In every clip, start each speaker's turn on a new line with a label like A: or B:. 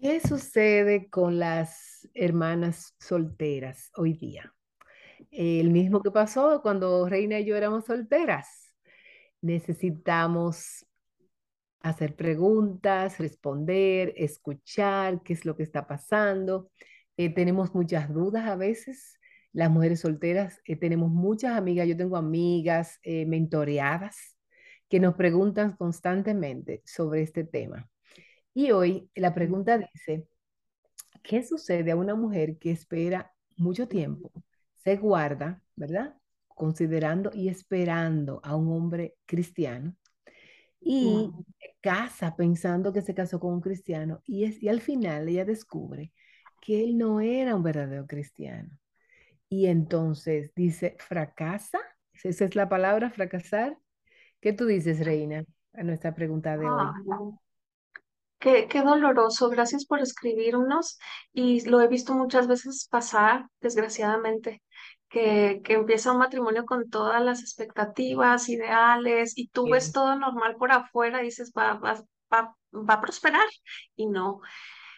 A: ¿Qué sucede con las hermanas solteras hoy día? El mismo que pasó cuando Reina y yo éramos solteras. Necesitamos hacer preguntas, responder, escuchar qué es lo que está pasando. Eh, tenemos muchas dudas a veces. Las mujeres solteras eh, tenemos muchas amigas. Yo tengo amigas eh, mentoreadas que nos preguntan constantemente sobre este tema. Y hoy la pregunta dice, ¿qué sucede a una mujer que espera mucho tiempo, se guarda, ¿verdad? Considerando y esperando a un hombre cristiano y casa pensando que se casó con un cristiano y, es, y al final ella descubre que él no era un verdadero cristiano. Y entonces dice, fracasa, esa es la palabra, fracasar. ¿Qué tú dices, Reina, a nuestra pregunta de
B: Ah,
A: hoy?
B: Qué, qué doloroso. Gracias por escribirnos. Y lo he visto muchas veces pasar, desgraciadamente, que, que empieza un matrimonio con todas las expectativas, ideales, y tú ves todo normal por afuera y dices, va, va, va, va a prosperar. Y no.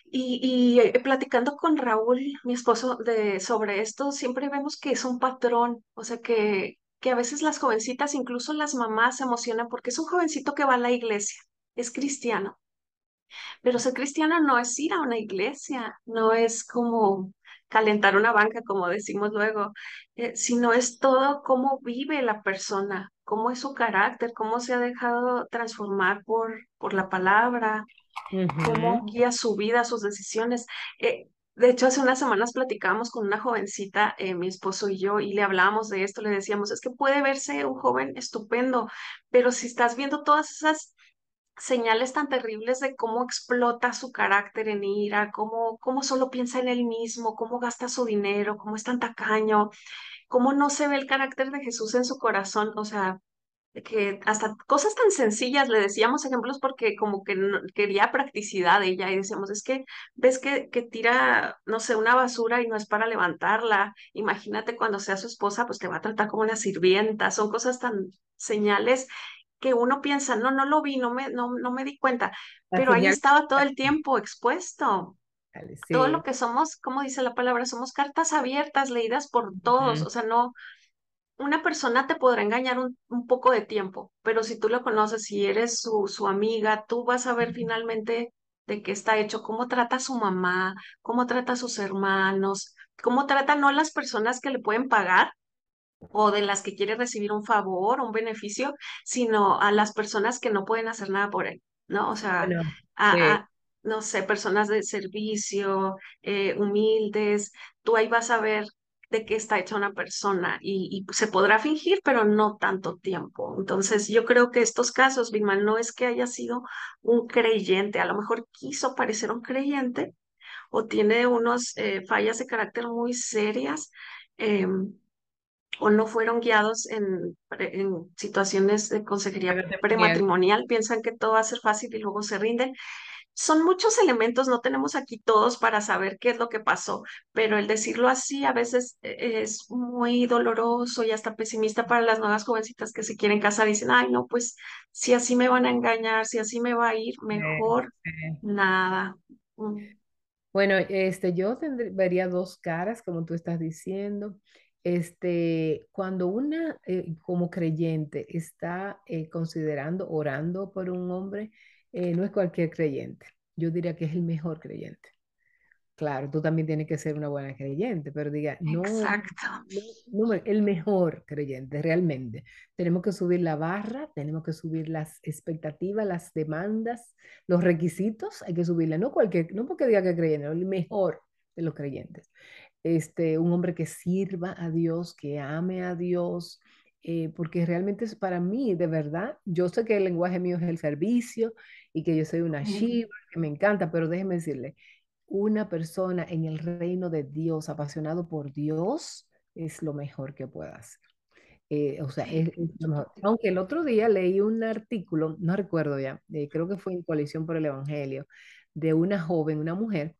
B: Y, y eh, platicando con Raúl, mi esposo, de, sobre esto, siempre vemos que es un patrón. O sea, que, que a veces las jovencitas, incluso las mamás, se emocionan porque es un jovencito que va a la iglesia, es cristiano pero ser cristiano no es ir a una iglesia, no es como calentar una banca, como decimos luego, eh, sino es todo cómo vive la persona, cómo es su carácter, cómo se ha dejado transformar por, por la palabra, cómo guía su vida, sus decisiones. Eh, de hecho, hace unas semanas platicábamos con una jovencita, eh, mi esposo y yo, y le hablábamos de esto, le decíamos, es que puede verse un joven estupendo, pero si estás viendo todas esas señales tan terribles de cómo explota su carácter en ira, cómo, cómo solo piensa en él mismo, cómo gasta su dinero, cómo es tan tacaño, cómo no se ve el carácter de Jesús en su corazón, o sea, que hasta cosas tan sencillas le decíamos ejemplos porque como que quería practicidad de ella y decíamos, es que ves que, que tira, no sé, una basura y no es para levantarla, imagínate cuando sea su esposa, pues te va a tratar como una sirvienta, son cosas tan señales que uno piensa, no, no lo vi, no me, no, no me di cuenta,
A: La
B: pero ahí estaba todo el tiempo expuesto. Todo lo que somos, como dice la palabra, somos cartas abiertas, leídas por todos, o sea, no, una persona te podrá engañar un, un poco de tiempo, pero si tú lo conoces, si eres su, su amiga, tú vas a ver finalmente de qué está hecho, cómo trata a su mamá, cómo trata a sus hermanos, cómo trata no a las personas que le pueden pagar o de las que quiere recibir un favor, un beneficio, sino a las personas que no pueden hacer nada por él, ¿no? O sea,
A: Bueno,
B: a,
A: sí.
B: a, no sé, personas de servicio, eh, humildes, tú ahí vas a ver de qué está hecha una persona y, y se podrá fingir, pero no tanto tiempo. Entonces, yo creo que estos casos, Vilma, no es que haya sido un creyente, a lo mejor quiso parecer un creyente o tiene unos eh, fallas de carácter muy serias. em, o no fueron guiados en, en situaciones de consejería
A: Matrimonial.
B: prematrimonial, piensan que todo va a ser fácil y luego se rinden. Son muchos elementos, no tenemos aquí todos para saber qué es lo que pasó, pero el decirlo así a veces eh, es muy doloroso y hasta pesimista para las nuevas jovencitas que se quieren casar y dicen, ay, no, pues si así me van a engañar, si así me va a ir, mejor nada. Mm,
A: Bueno, este, yo tendré- vería dos caras, como tú estás diciendo. Este, cuando una, eh, como creyente, está eh, considerando, orando por un hombre, eh, no es cualquier creyente. Yo diría que es el mejor creyente. Claro, tú también tienes que ser una buena creyente, pero diga, no,
B: Exacto.
A: no, no, el mejor creyente, realmente. Tenemos que subir la barra, tenemos que subir las expectativas, las demandas, los requisitos, hay que subirla, no cualquier, no porque diga que creyente, el mejor de los creyentes. Este, un hombre que sirva a Dios, que ame a Dios, eh, porque realmente es para mí, de verdad, yo sé que el lenguaje mío es el servicio y que yo soy una Shiva, que me encanta, pero déjeme decirle, una persona en el reino de Dios, apasionado por Dios, es lo mejor que pueda hacer. Eh, o sea, es,
B: Sí,
A: es lo mejor. Aunque el otro día leí un artículo, no recuerdo ya, eh, creo que fue en Coalición por el Evangelio, de una joven, una mujer,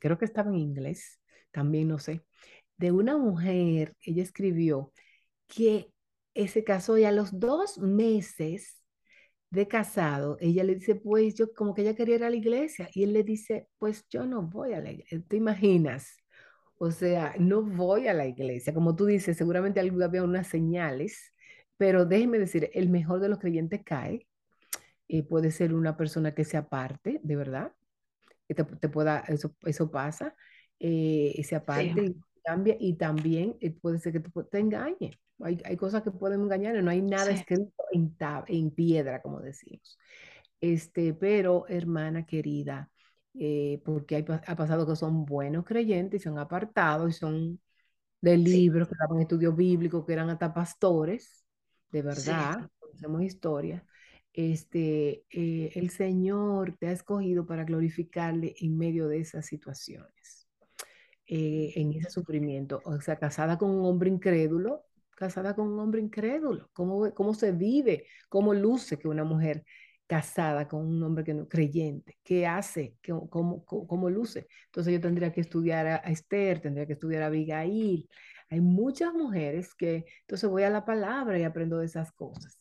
A: creo que estaba en inglés, también no sé, de una mujer, ella escribió que se casó y a los dos meses de casado, ella le dice, pues yo como que ella quería ir a la iglesia y él le dice, pues yo no voy a la iglesia, ¿te imaginas? O sea, no voy a la iglesia, como tú dices, seguramente había unas señales, pero déjeme decir, el mejor de los creyentes cae, y puede ser una persona que se aparte, de verdad, que te, te pueda, eso, eso pasa, eh, se
B: Sí,
A: aparte y cambia, y también eh, puede ser que te, te engañe. Hay, hay cosas que pueden engañar, no hay nada
B: sí,
A: escrito en, tab- en piedra, como decimos. Este, pero, hermana querida, eh, porque hay, ha pasado que son buenos creyentes y son apartados y son de
B: sí,
A: libros que daban estudios bíblicos, que eran hasta pastores, de
B: sí.
A: verdad, conocemos historias. Este, eh, el Señor te ha escogido para glorificarle en medio de esas situaciones eh, en ese sufrimiento. O sea, casada con un hombre incrédulo, casada con un hombre incrédulo. ¿Cómo, cómo se vive? ¿Cómo luce que una mujer casada con un hombre que no creyente? ¿Qué hace? ¿Qué- cómo, cómo, luce? Entonces yo tendría que estudiar a, Esther, tendría que estudiar a Abigail. Hay muchas mujeres que, entonces voy a la palabra y aprendo de esas cosas.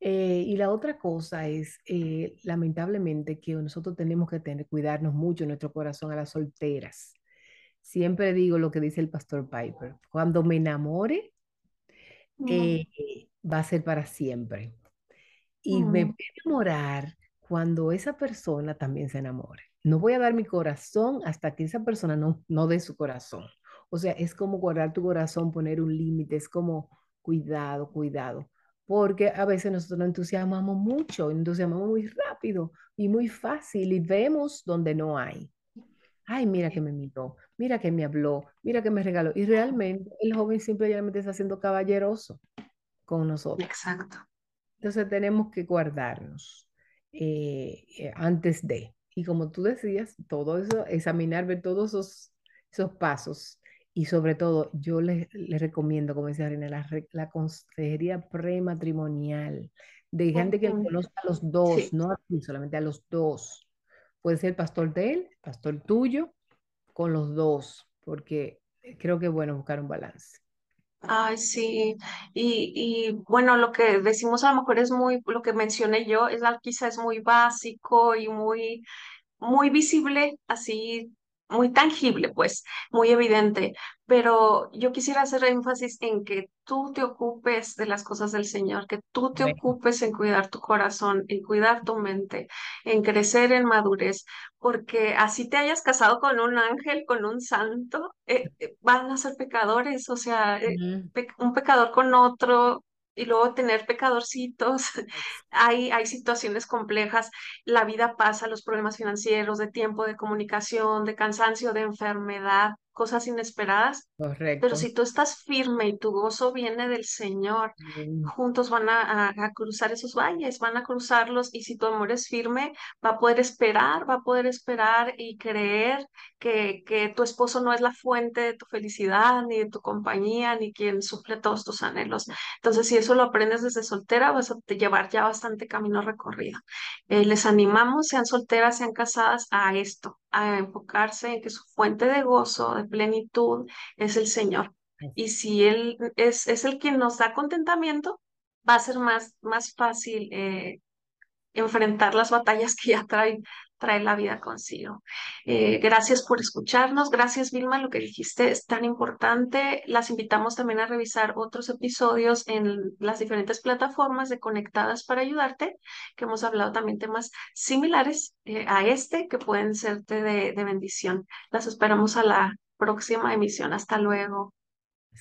A: Eh, y la otra cosa es, eh, lamentablemente, que nosotros tenemos que tener, cuidarnos mucho nuestro corazón a las solteras Siempre digo lo que dice el pastor Piper. Cuando me enamore,
B: Mm,
A: eh, va a ser para siempre. Y me voy a enamorar cuando esa persona también se enamore. No voy a dar mi corazón hasta que esa persona no, no dé su corazón. O sea, es como guardar tu corazón, poner un límite, es como cuidado, cuidado. Porque a veces nosotros nos entusiasmamos mucho, entusiasmamos muy rápido y muy fácil y vemos donde no hay. Ay, mira que me miró, mira que me habló, mira que me regaló. Y realmente el joven simplemente está siendo caballeroso con nosotros.
B: exacto.
A: Entonces tenemos que guardarnos eh, eh, antes de. Y como tú decías, todo eso, examinar, ver todos esos, esos pasos. Y sobre todo, yo les, les recomiendo, como decía Reina, la, la consejería prematrimonial, de gente que conozca a los dos,
B: Sí.
A: no a ti, solamente a los dos. Puede ser pastor de él, el pastor tuyo, con los dos, porque creo que es bueno buscar un balance.
B: Ay, sí. Y, y bueno, lo que decimos a lo mejor es muy, lo que mencioné yo, es al- quizá es muy básico y muy muy visible, así, muy tangible, pues, muy evidente. Pero yo quisiera hacer énfasis en que tú te ocupes de las cosas del Señor, que tú te ocupes en cuidar tu corazón, en cuidar tu mente, en crecer en madurez, porque así te hayas casado con un ángel, con un santo, eh, eh, van a ser pecadores, o sea, eh, pe- un pecador con otro. Y luego tener pecadorcitos, hay, hay situaciones complejas la vida pasa, los problemas financieros, de tiempo, de comunicación, de cansancio, de enfermedad, cosas inesperadas. Pero
A: Correcto.
B: si tú estás firme y tu gozo viene del Señor, juntos van a, a- a cruzar esos valles, van a cruzarlos y si tu amor es firme, va a poder esperar, va a poder esperar y creer que, que tu esposo no es la fuente de tu felicidad, ni de tu compañía, ni quien suple todos tus anhelos. Entonces, si eso lo aprendes desde soltera, vas a llevar ya bastante camino recorrido. Eh, les animamos, sean solteras, sean casadas, a esto, a enfocarse en que su fuente de gozo, de plenitud, es el Señor. Y si Él es, es el quien nos da contentamiento, va a ser más, más fácil eh, enfrentar las batallas que ya trae, trae la vida consigo. Eh, gracias por escucharnos. Gracias, Vilma, lo que dijiste es tan importante. Las invitamos también a revisar otros episodios en las diferentes plataformas de Conectadas para ayudarte, que hemos hablado también temas similares eh, a este que pueden serte de, de bendición. Las esperamos a la próxima emisión. Hasta luego.